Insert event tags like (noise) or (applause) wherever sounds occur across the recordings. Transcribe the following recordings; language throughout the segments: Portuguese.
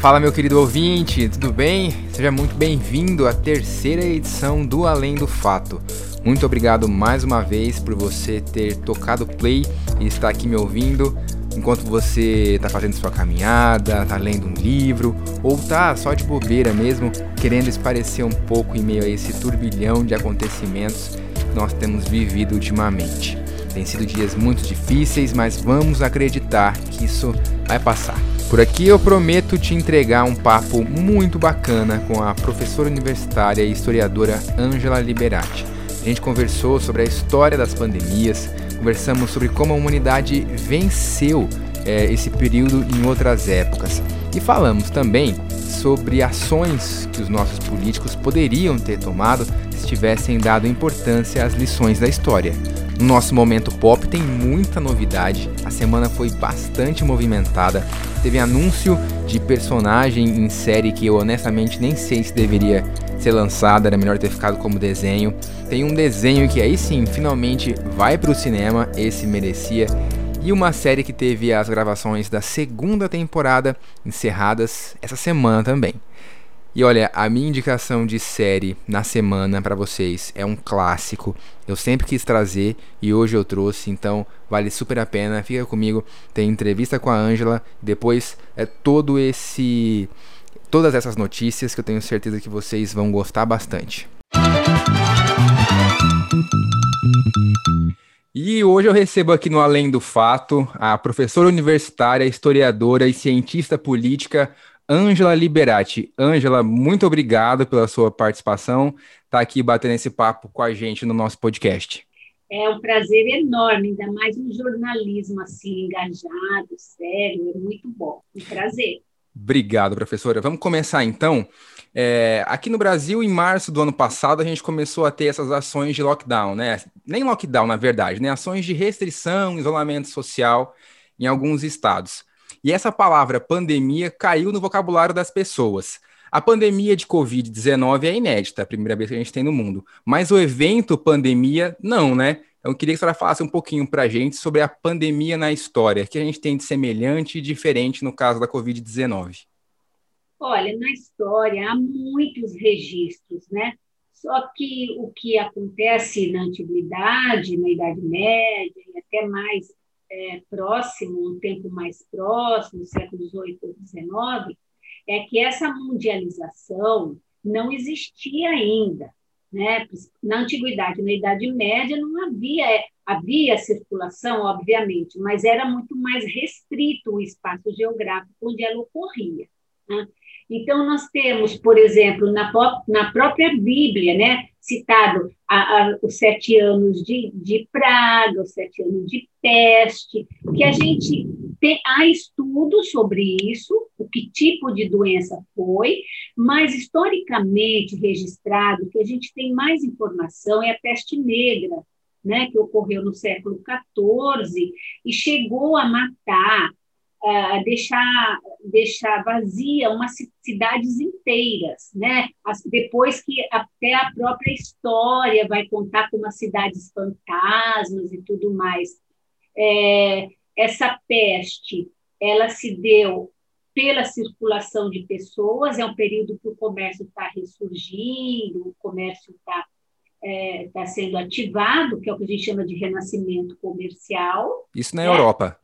Fala, meu querido ouvinte, tudo bem? Seja muito bem-vindo à terceira edição do Além do Fato. Muito obrigado mais uma vez por você ter tocado play e estar aqui me ouvindo enquanto você está fazendo sua caminhada, está lendo um livro ou está só de bobeira mesmo, querendo esparecer um pouco em meio a esse turbilhão de acontecimentos que nós temos vivido ultimamente. Tem sido dias muito difíceis, mas vamos acreditar que isso vai passar. Por aqui eu prometo te entregar um papo muito bacana com a professora universitária e historiadora Angela Liberati. A gente conversou sobre a história das pandemias, conversamos sobre como a humanidade venceu é, esse período em outras épocas e falamos também sobre ações que os nossos políticos poderiam ter tomado se tivessem dado importância às lições da história. No nosso momento pop tem muita novidade. A semana foi bastante movimentada. Teve anúncio de personagem em série que eu honestamente nem sei se deveria ser lançada, era melhor ter ficado como desenho. Tem um desenho que aí sim finalmente vai para o cinema, esse merecia. E uma série que teve as gravações da segunda temporada encerradas essa semana também. E olha, a minha indicação de série na semana para vocês é um clássico. Eu sempre quis trazer e hoje eu trouxe, então vale super a pena. Fica comigo, tem entrevista com a Ângela, depois é todo esse todas essas notícias que eu tenho certeza que vocês vão gostar bastante. E hoje eu recebo aqui no Além do Fato a professora universitária, historiadora e cientista política Ângela Liberati. Ângela, muito obrigado pela sua participação, tá aqui batendo esse papo com a gente no nosso podcast. É um prazer enorme, ainda mais um jornalismo assim, engajado, sério, é muito bom. Um prazer. Obrigado, professora. Vamos começar então. É, aqui no Brasil, em março do ano passado, a gente começou a ter essas ações de lockdown, né? Nem lockdown, na verdade, né? Ações de restrição, isolamento social em alguns estados. E essa palavra pandemia caiu no vocabulário das pessoas. A pandemia de Covid-19 é inédita, a primeira vez que a gente tem no mundo. Mas o evento pandemia, não, né? Então, eu queria que a senhora falasse um pouquinho para a gente sobre a pandemia na história. Que a gente tem de semelhante e diferente no caso da Covid-19? Olha, na história há muitos registros, né? Só que o que acontece na antiguidade, na Idade Média e até mais é, próximo, um tempo mais próximo, século XVIII ou XIX, é que essa mundialização não existia ainda. Né? Na antiguidade, na Idade Média, não havia, havia circulação, obviamente, mas era muito mais restrito o espaço geográfico onde ela ocorria. Né? Então, nós temos, por exemplo, na, na própria Bíblia, né, citado a, a, os sete anos de, de praga, os sete anos de peste, que a gente tem, há estudos sobre isso, o que tipo de doença foi, mas historicamente registrado, que a gente tem mais informação é a peste negra, né, que ocorreu no século XIV e chegou a matar uh, deixar, deixar vazia umas cidades inteiras, né? As, depois que até a própria história vai contar como as cidades fantasmas e tudo mais. É, essa peste, ela se deu pela circulação de pessoas, é um período que o comércio está ressurgindo, o comércio está é, tá sendo ativado, que é o que a gente chama de renascimento comercial. Isso na né? Europa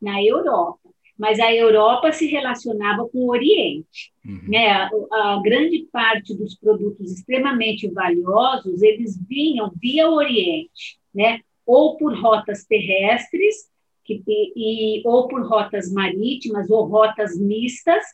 na Europa. Mas a Europa se relacionava com o Oriente. Uhum. Né? A, a, grande parte dos produtos extremamente valiosos, eles vinham via Oriente, né? ou por rotas terrestres, que, e, ou por rotas marítimas, ou rotas mistas,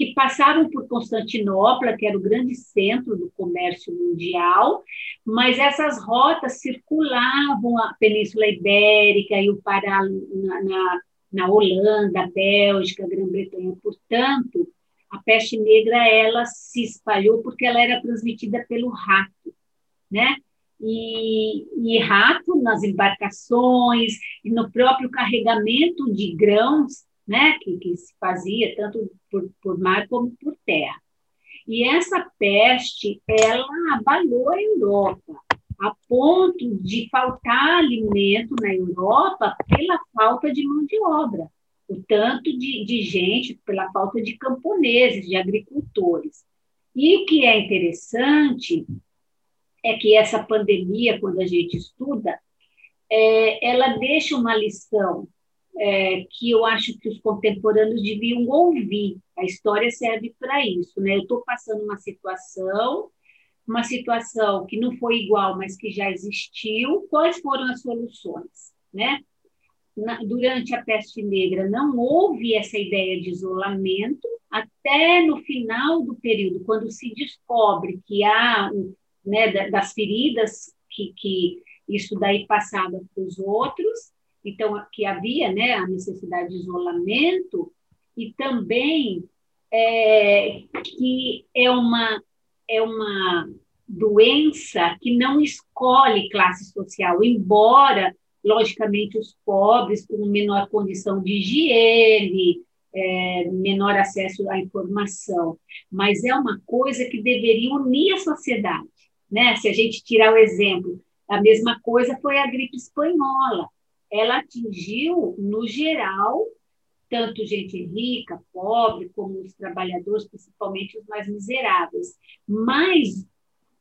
que passavam por Constantinopla, que era o grande centro do comércio mundial, mas essas rotas circulavam a Península Ibérica e o Pará na, na na Holanda, Bélgica, Grã-Bretanha. Portanto, a peste negra ela se espalhou porque ela era transmitida pelo rato, né? E, e rato nas embarcações e no próprio carregamento de grãos, né? Que, que se fazia tanto por, por mar como por terra. E essa peste, ela abalou a Europa a ponto de faltar alimento na Europa pela falta de mão de obra. o tanto de, de gente, pela falta de camponeses, de agricultores. E o que é interessante é que essa pandemia, quando a gente estuda, é, ela deixa uma lição é, que eu acho que os contemporâneos deviam ouvir. A história serve para isso. Né? Eu estou passando uma situação, uma situação que não foi igual, mas que já existiu. Quais foram as soluções? Né? Na, durante a peste negra, não houve essa ideia de isolamento, até no final do período, quando se descobre que há né, das feridas que, que isso daí passava para os outros, então que havia né, a necessidade de isolamento e também é, que é uma é uma doença que não escolhe classe social, embora logicamente os pobres com menor condição de higiene, é, menor acesso à informação, mas é uma coisa que deveria unir a sociedade, né? Se a gente tirar o exemplo, a mesma coisa foi a gripe espanhola ela atingiu, no geral, tanto gente rica, pobre, como os trabalhadores, principalmente os mais miseráveis. Mas,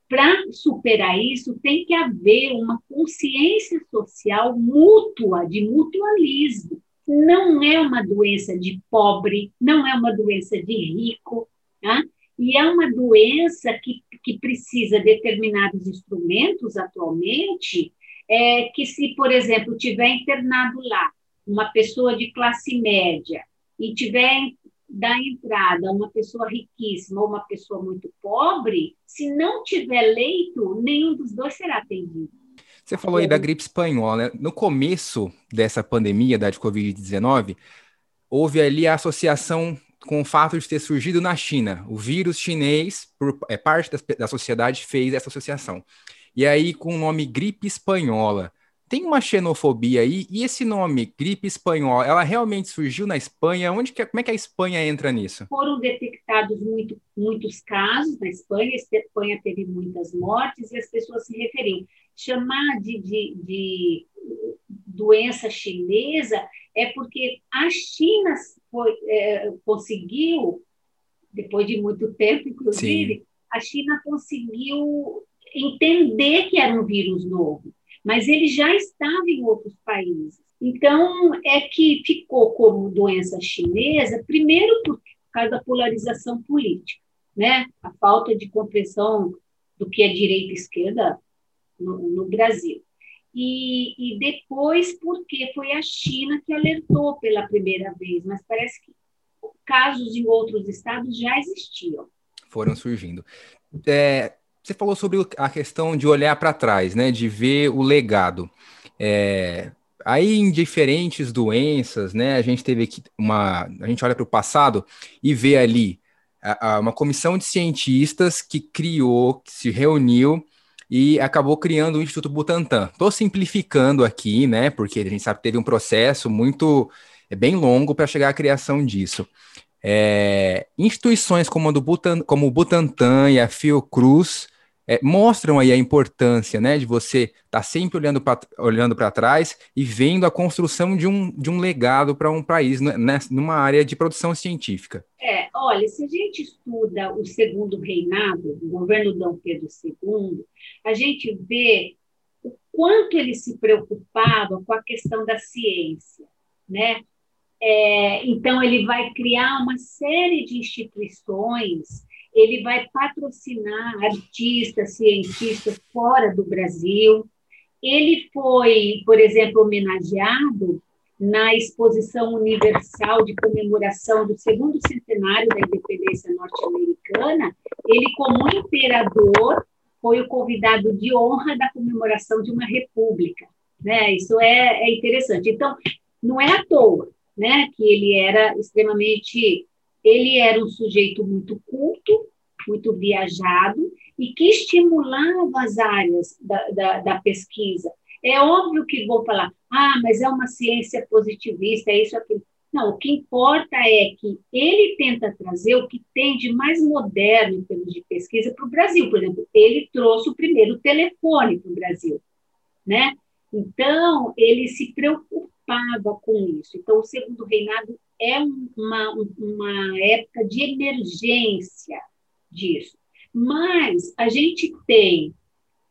para superar isso, tem que haver uma consciência social mútua, de mutualismo. Não é uma doença de pobre, não é uma doença de rico, né? e é uma doença que, que precisa de determinados instrumentos atualmente é que se, por exemplo, tiver internado lá uma pessoa de classe média e tiver da entrada uma pessoa riquíssima ou uma pessoa muito pobre, se não tiver leito, nenhum dos dois será atendido. Você falou aí da gripe espanhola. Né? No começo dessa pandemia da Covid-19, houve ali a associação com o fato de ter surgido na China. O vírus chinês, por é, parte da, da sociedade, fez essa associação e aí com o nome gripe espanhola. Tem uma xenofobia aí, e esse nome, gripe espanhola, ela realmente surgiu na Espanha? Onde que, como é que a Espanha entra nisso? Foram detectados muito, muitos casos na Espanha, a Espanha teve muitas mortes, e as pessoas se referiam. Chamar de, de, de doença chinesa é porque a China foi, é, conseguiu, depois de muito tempo, inclusive, Sim. a China conseguiu entender que era um vírus novo, mas ele já estava em outros países. Então, é que ficou como doença chinesa, primeiro por causa da polarização política, né? a falta de compreensão do que é direita e esquerda no, no Brasil. E, e, depois porque foi a China que alertou pela primeira vez, mas parece que casos em outros estados já existiam. Foram surgindo. É, você falou sobre a questão de olhar para trás, né? De ver o legado. É, aí em diferentes doenças, né? A gente teve uma. A gente olha para o passado e vê ali a, a, uma comissão de cientistas que criou, que se reuniu e acabou criando o Instituto Butantan. Estou simplificando aqui, né? Porque a gente sabe que teve um processo muito é bem longo para chegar à criação disso. É, instituições como, do Butan, como o Butantan e a Fiocruz é, mostram aí a importância né, de você estar tá sempre olhando para olhando trás e vendo a construção de um, de um legado para um país né, numa área de produção científica. É, olha, se a gente estuda o segundo reinado, o governo Dom Pedro II, a gente vê o quanto ele se preocupava com a questão da ciência, né? É, então, ele vai criar uma série de instituições ele vai patrocinar artistas, cientistas fora do Brasil. Ele foi, por exemplo, homenageado na Exposição Universal de Comemoração do segundo centenário da independência norte-americana. Ele, como imperador, foi o convidado de honra da comemoração de uma república. Né? Isso é, é interessante. Então, não é à toa né, que ele era extremamente ele era um sujeito muito culto, muito viajado e que estimulava as áreas da, da, da pesquisa. É óbvio que vou falar, ah, mas é uma ciência positivista, é isso, aquilo. Não, o que importa é que ele tenta trazer o que tem de mais moderno em termos de pesquisa para o Brasil. Por exemplo, ele trouxe o primeiro telefone para o Brasil, né? Então, ele se preocupou preocupava com isso. Então, o segundo reinado é uma, uma época de emergência disso. Mas a gente tem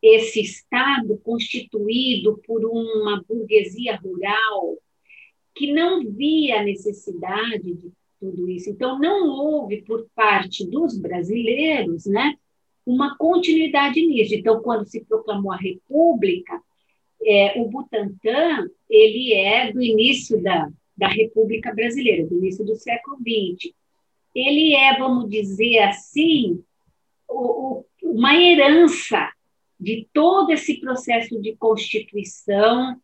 esse Estado constituído por uma burguesia rural que não via a necessidade de tudo isso. Então, não houve, por parte dos brasileiros, né, uma continuidade nisso. Então, quando se proclamou a República, é, o Butantan ele é do início da, da República Brasileira, do início do século XX. Ele é, vamos dizer assim, o, o, uma herança de todo esse processo de constituição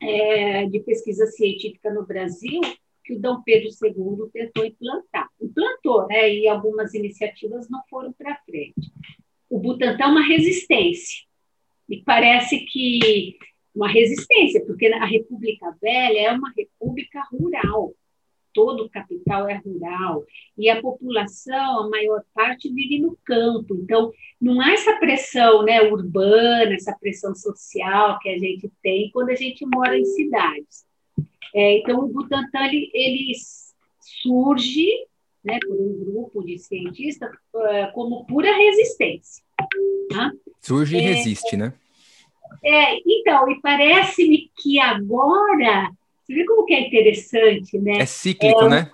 é, de pesquisa científica no Brasil que o Dom Pedro II tentou implantar. Implantou, né, e algumas iniciativas não foram para frente. O Butantan é uma resistência, e parece que uma resistência, porque a República Velha é uma república rural, todo o capital é rural, e a população, a maior parte, vive no campo. Então, não há essa pressão né, urbana, essa pressão social que a gente tem quando a gente mora em cidades. É, então, o Butantan ele, ele surge né, por um grupo de cientistas uh, como pura resistência. Tá? Surge e é, resiste, né? É, então, e parece-me que agora você vê como que é interessante, né? É cíclico, é, né?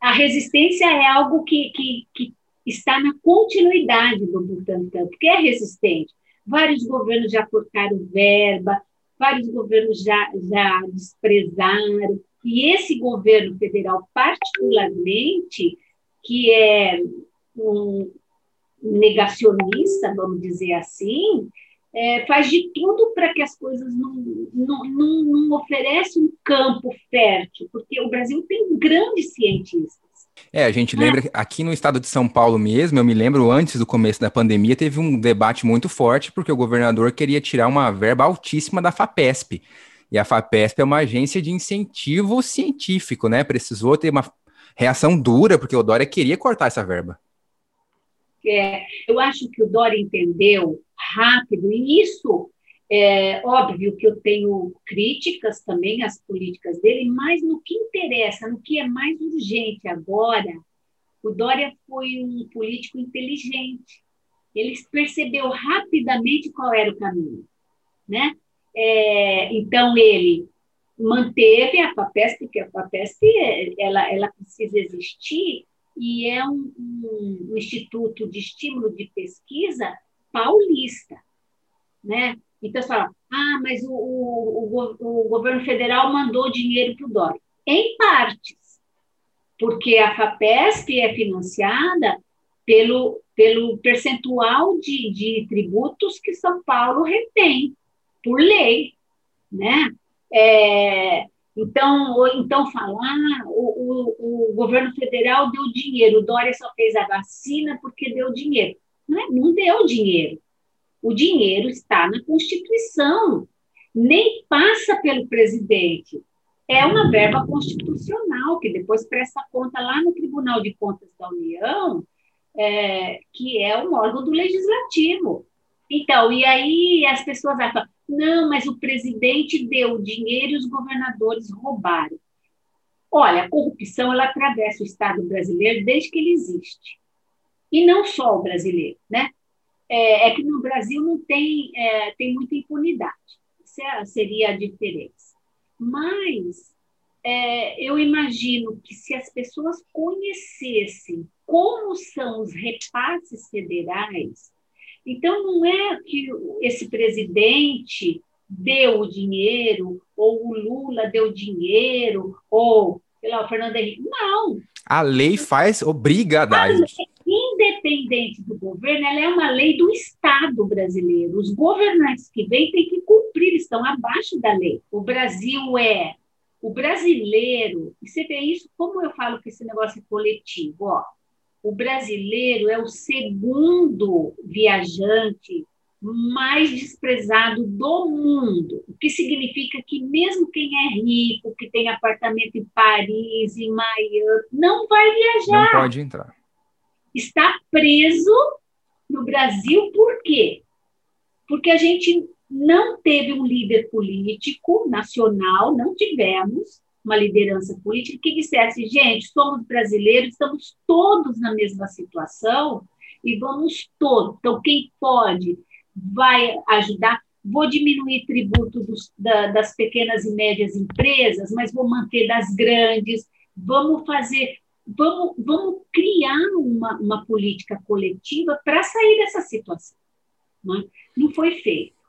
A resistência é algo que, que, que está na continuidade do Butantan, porque é resistente. Vários governos já cortaram verba, vários governos já, já desprezaram, e esse governo federal, particularmente, que é um negacionista, vamos dizer assim, é, faz de tudo para que as coisas não, não, não, não ofereçam um campo fértil, porque o Brasil tem grandes cientistas. É, a gente lembra, aqui no estado de São Paulo mesmo, eu me lembro antes do começo da pandemia, teve um debate muito forte, porque o governador queria tirar uma verba altíssima da FAPESP. E a FAPESP é uma agência de incentivo científico, né? Precisou ter uma reação dura, porque o Dória queria cortar essa verba. É, eu acho que o Dória entendeu rápido, e isso é óbvio que eu tenho críticas também às políticas dele, mas no que interessa, no que é mais urgente agora, o Dória foi um político inteligente. Ele percebeu rapidamente qual era o caminho, né? É, então ele manteve a FAPESP, porque a FAPESP ela, ela precisa existir e é um, um, um instituto de estímulo de pesquisa paulista, né? Então, você fala, ah, mas o, o, o, o governo federal mandou dinheiro para o Dória. Em partes, porque a FAPESP é financiada pelo, pelo percentual de, de tributos que São Paulo retém, por lei, né? É, então, então falar, o, o, o, governo federal deu dinheiro, o Dória só fez a vacina porque deu dinheiro. Não, é, não deu dinheiro. O dinheiro está na Constituição, nem passa pelo presidente. É uma verba constitucional, que depois presta conta lá no Tribunal de Contas da União, é, que é um órgão do legislativo. Então, e aí as pessoas acham, não, mas o presidente deu dinheiro e os governadores roubaram. Olha, a corrupção ela atravessa o Estado brasileiro desde que ele existe. E não só o brasileiro, né? É, é que no Brasil não tem, é, tem muita impunidade. Isso é, seria a diferença. Mas é, eu imagino que se as pessoas conhecessem como são os repasses federais, então não é que esse presidente deu o dinheiro, ou o Lula deu dinheiro, ou sei lá, o Fernando Henrique. Não. A lei faz, obriga a dar independente do governo, ela é uma lei do Estado brasileiro. Os governantes que vêm têm que cumprir, estão abaixo da lei. O Brasil é o brasileiro, e você vê isso, como eu falo que esse negócio é coletivo, ó, o brasileiro é o segundo viajante mais desprezado do mundo, o que significa que mesmo quem é rico, que tem apartamento em Paris, em Miami, não vai viajar. Não pode entrar está preso no Brasil, por quê? Porque a gente não teve um líder político nacional, não tivemos uma liderança política que dissesse, gente, somos brasileiros, estamos todos na mesma situação e vamos todos. Então, quem pode vai ajudar. Vou diminuir tributo dos, da, das pequenas e médias empresas, mas vou manter das grandes. Vamos fazer, vamos, vamos criar uma, uma política coletiva para sair dessa situação. Não, é? não foi feito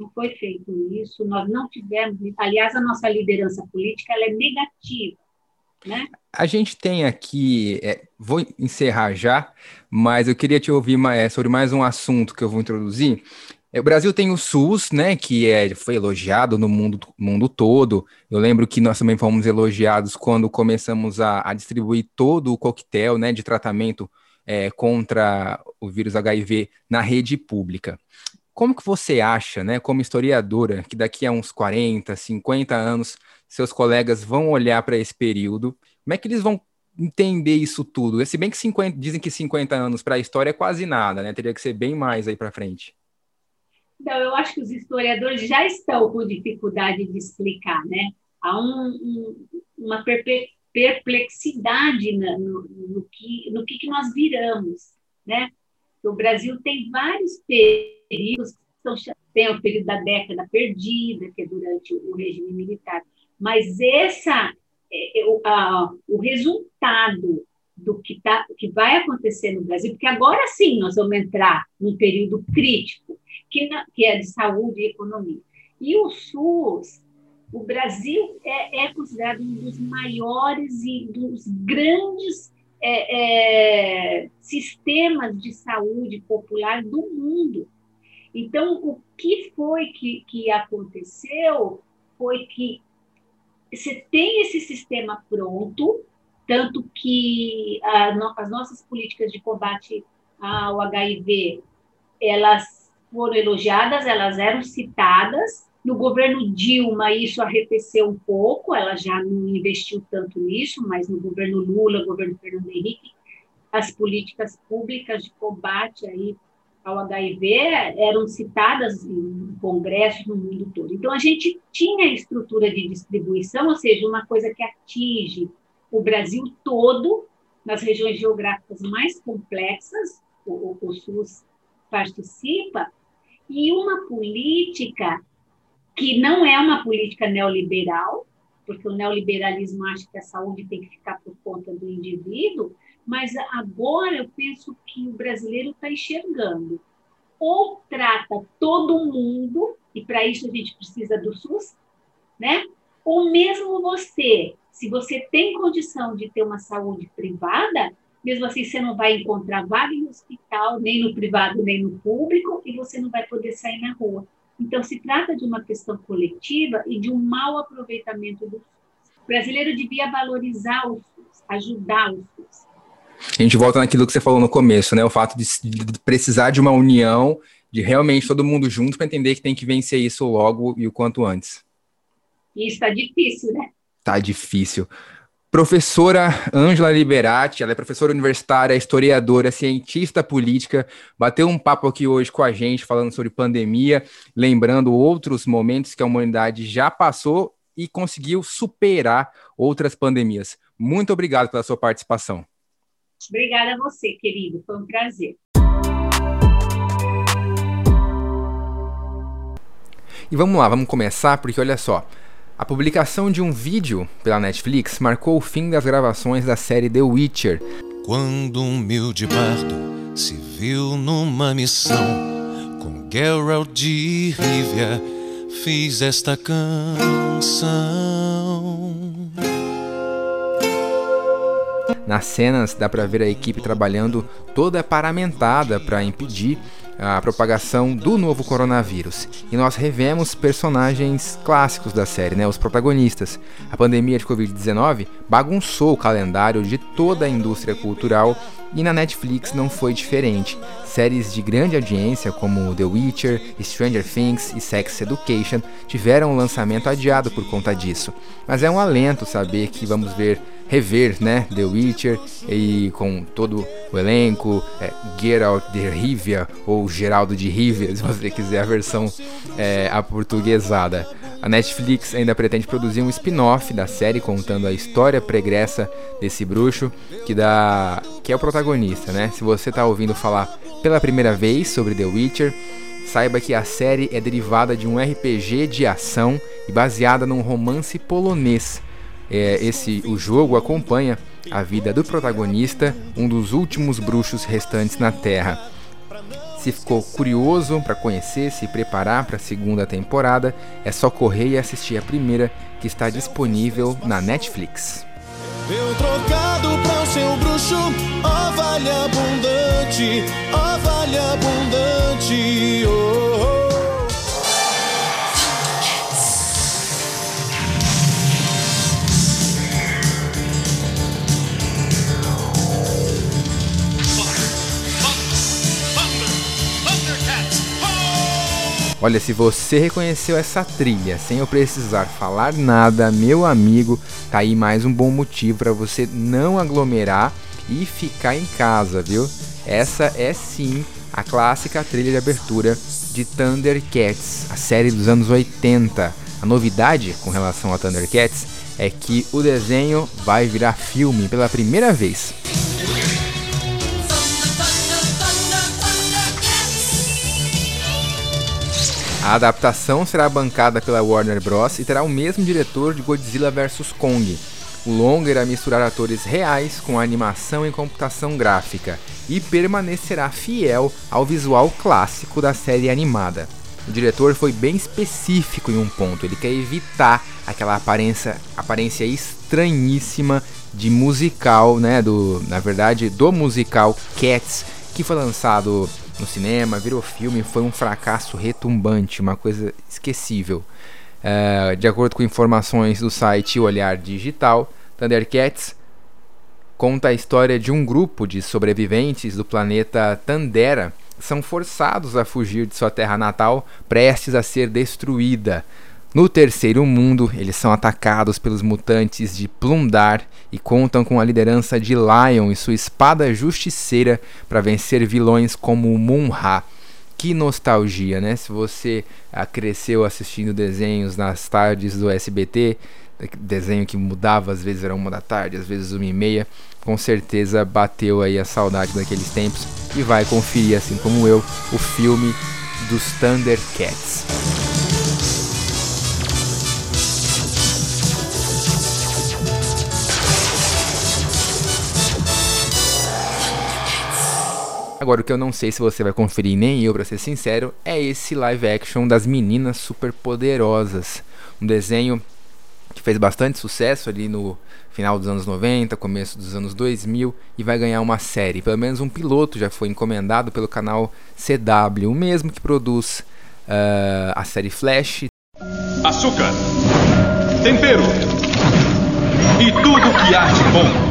não foi feito isso, nós não tivemos, aliás, a nossa liderança política ela é negativa. Né? A gente tem aqui, é, vou encerrar já, mas eu queria te ouvir mais, é, sobre mais um assunto que eu vou introduzir. É, o Brasil tem o SUS, né, que é, foi elogiado no mundo, mundo todo. Eu lembro que nós também fomos elogiados quando começamos a, a distribuir todo o coquetel né, de tratamento é, contra o vírus HIV na rede pública. Como que você acha, né, como historiadora, que daqui a uns 40, 50 anos, seus colegas vão olhar para esse período? Como é que eles vão entender isso tudo? Se bem que 50, dizem que 50 anos para a história é quase nada, né? Teria que ser bem mais aí para frente. Então, eu acho que os historiadores já estão com dificuldade de explicar, né? Há um, um, uma perplexidade no, no, no, que, no que, nós viramos, né? O Brasil tem vários períodos, tem o período da década perdida, que é durante o regime militar, mas essa, é, é, o, a, o resultado do que, tá, que vai acontecer no Brasil, porque agora sim nós vamos entrar num período crítico, que, na, que é de saúde e economia. E o SUS, o Brasil é, é considerado um dos maiores e dos grandes é, é, sistemas de saúde popular do mundo. Então, o que foi que, que aconteceu foi que você tem esse sistema pronto, tanto que a, as nossas políticas de combate ao HIV, elas foram elogiadas, elas eram citadas, no governo Dilma, isso arrefeceu um pouco, ela já não investiu tanto nisso, mas no governo Lula, governo Fernando Henrique, as políticas públicas de combate aí ao HIV eram citadas em congressos no mundo todo. Então, a gente tinha estrutura de distribuição, ou seja, uma coisa que atinge o Brasil todo, nas regiões geográficas mais complexas, o, o SUS participa, e uma política que não é uma política neoliberal, porque o neoliberalismo acha que a saúde tem que ficar por conta do indivíduo, mas agora eu penso que o brasileiro está enxergando. Ou trata todo mundo, e para isso a gente precisa do SUS, né? Ou mesmo você, se você tem condição de ter uma saúde privada, mesmo assim você não vai encontrar vaga em hospital, nem no privado, nem no público, e você não vai poder sair na rua. Então, se trata de uma questão coletiva e de um mau aproveitamento do SUS. O brasileiro devia valorizar o SUS, ajudar o SUS. A gente volta naquilo que você falou no começo, né? O fato de, de precisar de uma união, de realmente todo mundo junto para entender que tem que vencer isso logo e o quanto antes. Isso está difícil, né? Tá difícil. Professora Ângela Liberati, ela é professora universitária, historiadora, cientista política, bateu um papo aqui hoje com a gente falando sobre pandemia, lembrando outros momentos que a humanidade já passou e conseguiu superar outras pandemias. Muito obrigado pela sua participação. Obrigada a você, querido, foi um prazer. E vamos lá, vamos começar, porque olha só. A publicação de um vídeo pela Netflix marcou o fim das gravações da série The Witcher. Quando um humilde bardo se viu numa missão com Geralt de Rivia, fiz esta canção. Nas cenas dá para ver a equipe trabalhando toda paramentada para impedir a propagação do novo coronavírus. E nós revemos personagens clássicos da série, né, os protagonistas. A pandemia de Covid-19 bagunçou o calendário de toda a indústria cultural e na Netflix não foi diferente. Séries de grande audiência como The Witcher, Stranger Things e Sex Education tiveram o lançamento adiado por conta disso. Mas é um alento saber que vamos ver rever, né, The Witcher e com todo o elenco, é, Geralt de Rivia ou Geraldo de Rivia, (laughs) se você quiser a versão é, aportuguesada. A Netflix ainda pretende produzir um spin-off da série contando a história pregressa desse bruxo que dá que é o protagonista, né? Se você está ouvindo falar pela primeira vez sobre The Witcher, saiba que a série é derivada de um RPG de ação e baseada num romance polonês. É, esse o jogo acompanha a vida do protagonista, um dos últimos bruxos restantes na Terra. Se ficou curioso para conhecer, se preparar para a segunda temporada, é só correr e assistir a primeira, que está disponível na Netflix. Trocado para o seu bruxo, ó vale abundante, ó vale abundante, oh. Olha, se você reconheceu essa trilha sem eu precisar falar nada, meu amigo, tá aí mais um bom motivo para você não aglomerar e ficar em casa, viu? Essa é sim a clássica trilha de abertura de Thundercats, a série dos anos 80. A novidade com relação a Thundercats é que o desenho vai virar filme pela primeira vez. A adaptação será bancada pela Warner Bros. e terá o mesmo diretor de Godzilla vs Kong. O longa irá misturar atores reais com animação e computação gráfica e permanecerá fiel ao visual clássico da série animada. O diretor foi bem específico em um ponto, ele quer evitar aquela aparência, aparência estranhíssima de musical, né, do, na verdade, do musical Cats, que foi lançado no cinema, virou filme, foi um fracasso retumbante, uma coisa esquecível. Uh, de acordo com informações do site Olhar Digital, Thundercats conta a história de um grupo de sobreviventes do planeta Tandera são forçados a fugir de sua terra natal, prestes a ser destruída. No terceiro mundo, eles são atacados pelos mutantes de Plundar e contam com a liderança de Lion e sua espada justiceira para vencer vilões como Munra. Que nostalgia, né? Se você ah, cresceu assistindo desenhos nas tardes do SBT, desenho que mudava, às vezes era uma da tarde, às vezes uma e meia, com certeza bateu aí a saudade daqueles tempos e vai conferir, assim como eu, o filme dos Thundercats. Agora, o que eu não sei se você vai conferir, nem eu, pra ser sincero, é esse live action das meninas super poderosas. Um desenho que fez bastante sucesso ali no final dos anos 90, começo dos anos 2000 e vai ganhar uma série. Pelo menos um piloto já foi encomendado pelo canal CW, o mesmo que produz uh, a série Flash. Açúcar, tempero e tudo que de bom.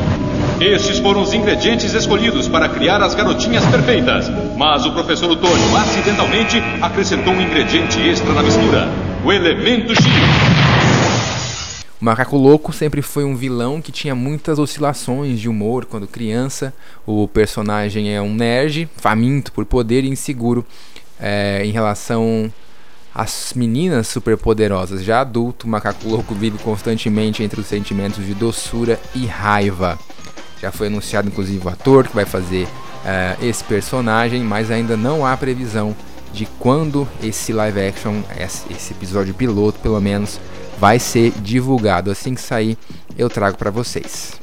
Estes foram os ingredientes escolhidos para criar as garotinhas perfeitas. Mas o professor Otônio acidentalmente acrescentou um ingrediente extra na mistura: o elemento X. O Macaco Louco sempre foi um vilão que tinha muitas oscilações de humor quando criança. O personagem é um nerd, faminto por poder e inseguro é, em relação às meninas superpoderosas. Já adulto, o Macaco Louco vive constantemente entre os sentimentos de doçura e raiva. Já foi anunciado inclusive o ator que vai fazer uh, esse personagem, mas ainda não há previsão de quando esse live action, esse episódio piloto pelo menos, vai ser divulgado. Assim que sair, eu trago para vocês.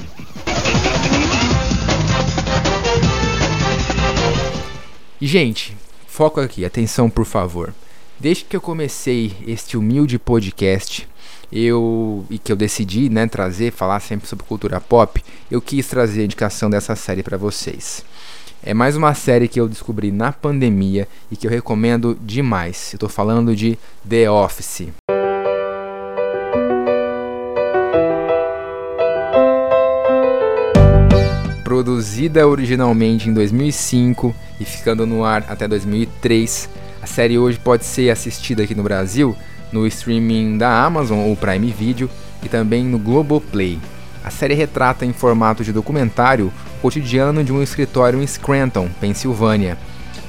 E, gente, foco aqui, atenção por favor. Desde que eu comecei este humilde podcast, eu e que eu decidi, né, trazer, falar sempre sobre cultura pop, eu quis trazer a indicação dessa série para vocês. É mais uma série que eu descobri na pandemia e que eu recomendo demais. Tô falando de The Office. Produzida originalmente em 2005 e ficando no ar até 2003, a série hoje pode ser assistida aqui no Brasil no streaming da Amazon ou Prime Video e também no Globoplay. A série retrata em formato de documentário o cotidiano de um escritório em Scranton, Pensilvânia,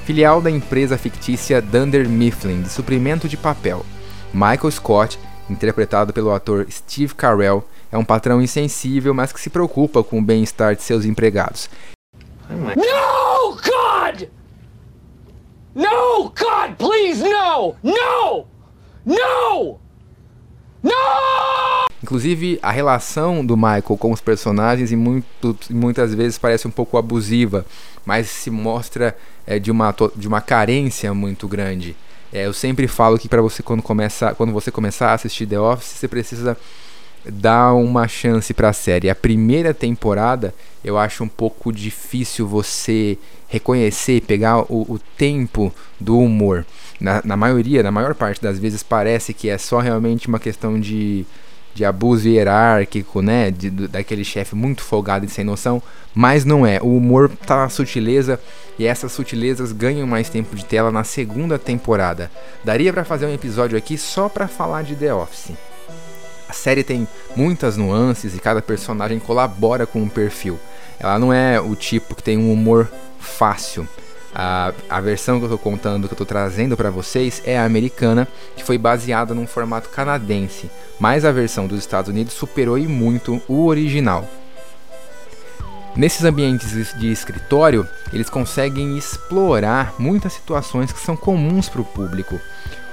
filial da empresa fictícia Dunder Mifflin de suprimento de papel. Michael Scott, interpretado pelo ator Steve Carell, é um patrão insensível, mas que se preocupa com o bem-estar de seus empregados. No, God! No, God, please, no! No! No! No! Inclusive, a relação do Michael com os personagens e muito, muitas vezes parece um pouco abusiva, mas se mostra é, de, uma, de uma carência muito grande. É, eu sempre falo que para você quando começa, quando você começar a assistir The Office, você precisa dar uma chance para a série. A primeira temporada eu acho um pouco difícil você reconhecer, pegar o, o tempo do humor. Na, na, maioria, na maior parte das vezes parece que é só realmente uma questão de, de abuso hierárquico, né? De, daquele chefe muito folgado e sem noção, mas não é. O humor tá na sutileza e essas sutilezas ganham mais tempo de tela na segunda temporada. Daria para fazer um episódio aqui só para falar de The Office. A série tem muitas nuances e cada personagem colabora com um perfil. Ela não é o tipo que tem um humor fácil. A, a versão que eu estou contando, que eu estou trazendo para vocês, é a americana, que foi baseada num formato canadense, mas a versão dos Estados Unidos superou e muito o original. Nesses ambientes de escritório, eles conseguem explorar muitas situações que são comuns para o público.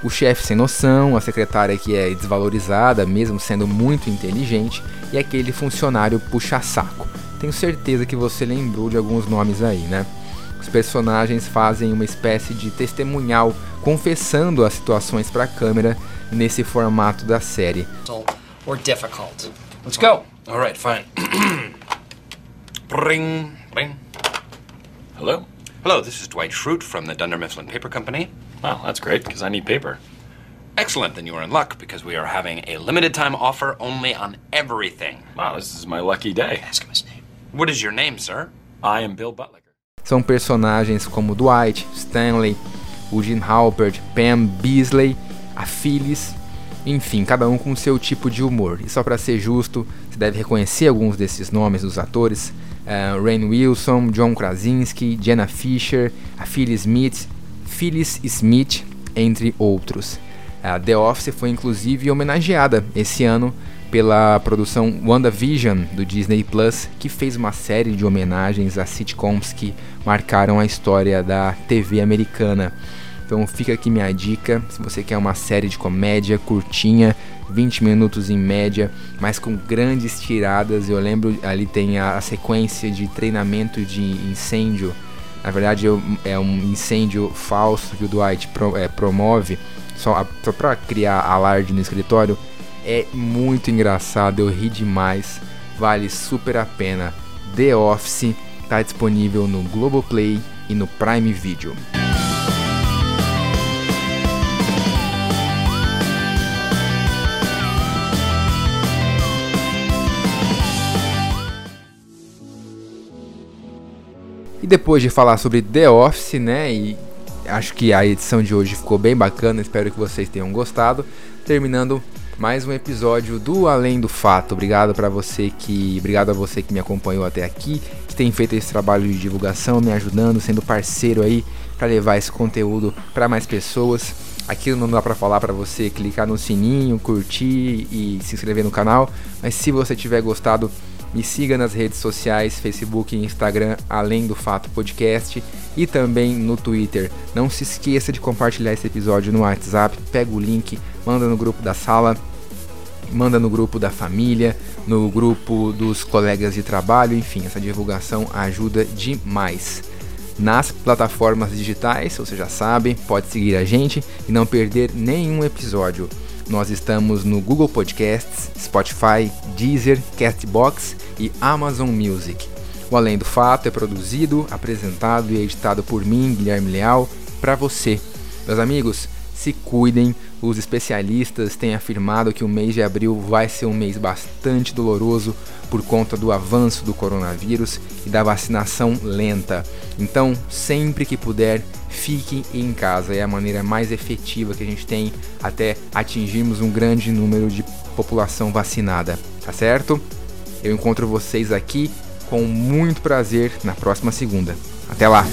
O chefe sem noção, a secretária que é desvalorizada, mesmo sendo muito inteligente, e aquele funcionário puxa-saco. Tenho certeza que você lembrou de alguns nomes aí, né? Os personagens fazem uma espécie de testemunhal, confessando as situações para a câmera nesse formato da série. Or difficult. Let's go. All right, fine. (clears throat) ring, ring. Hello. Hello, this is Dwight Schrute from the Dunder Mifflin Paper Company. Wow, that's great because I need paper. Excellent, then you are in luck because we are having a limited time offer only on everything. Wow, this is my lucky day. Ask him his name. What is your name, sir? I am Bill Butler. São personagens como Dwight, Stanley, Eugene Halpert, Pam Beasley, a Phyllis, enfim, cada um com seu tipo de humor. E só para ser justo, você deve reconhecer alguns desses nomes dos atores: uh, Rain Wilson, John Krasinski, Jenna Fisher, a Phyllis Smith, Phyllis Smith, entre outros. A The Office foi inclusive homenageada esse ano pela produção WandaVision do Disney Plus, que fez uma série de homenagens a sitcoms que marcaram a história da TV americana. Então fica aqui minha dica, se você quer uma série de comédia curtinha, 20 minutos em média, mas com grandes tiradas. Eu lembro ali tem a, a sequência de treinamento de incêndio. Na verdade é um incêndio falso que o Dwight pro, é, promove só, só para criar alarde no escritório é muito engraçado, eu ri demais, vale super a pena. The Office está disponível no Globoplay e no Prime Video. E depois de falar sobre The Office, né, e acho que a edição de hoje ficou bem bacana, espero que vocês tenham gostado. Terminando mais um episódio do Além do Fato. Obrigado para você que, obrigado a você que me acompanhou até aqui, que tem feito esse trabalho de divulgação, me ajudando, sendo parceiro aí para levar esse conteúdo para mais pessoas. Aqui não dá para falar para você clicar no sininho, curtir e se inscrever no canal, mas se você tiver gostado, me siga nas redes sociais, Facebook e Instagram, além do Fato Podcast e também no Twitter. Não se esqueça de compartilhar esse episódio no WhatsApp, pega o link, manda no grupo da sala, manda no grupo da família, no grupo dos colegas de trabalho, enfim, essa divulgação ajuda demais. Nas plataformas digitais, você já sabe, pode seguir a gente e não perder nenhum episódio. Nós estamos no Google Podcasts, Spotify, Deezer, Castbox e Amazon Music. O Além do Fato é produzido, apresentado e editado por mim, Guilherme Leal, para você. Meus amigos, se cuidem. Os especialistas têm afirmado que o mês de abril vai ser um mês bastante doloroso por conta do avanço do coronavírus e da vacinação lenta. Então, sempre que puder, fique em casa. É a maneira mais efetiva que a gente tem até atingirmos um grande número de população vacinada, tá certo? Eu encontro vocês aqui com muito prazer na próxima segunda. Até lá!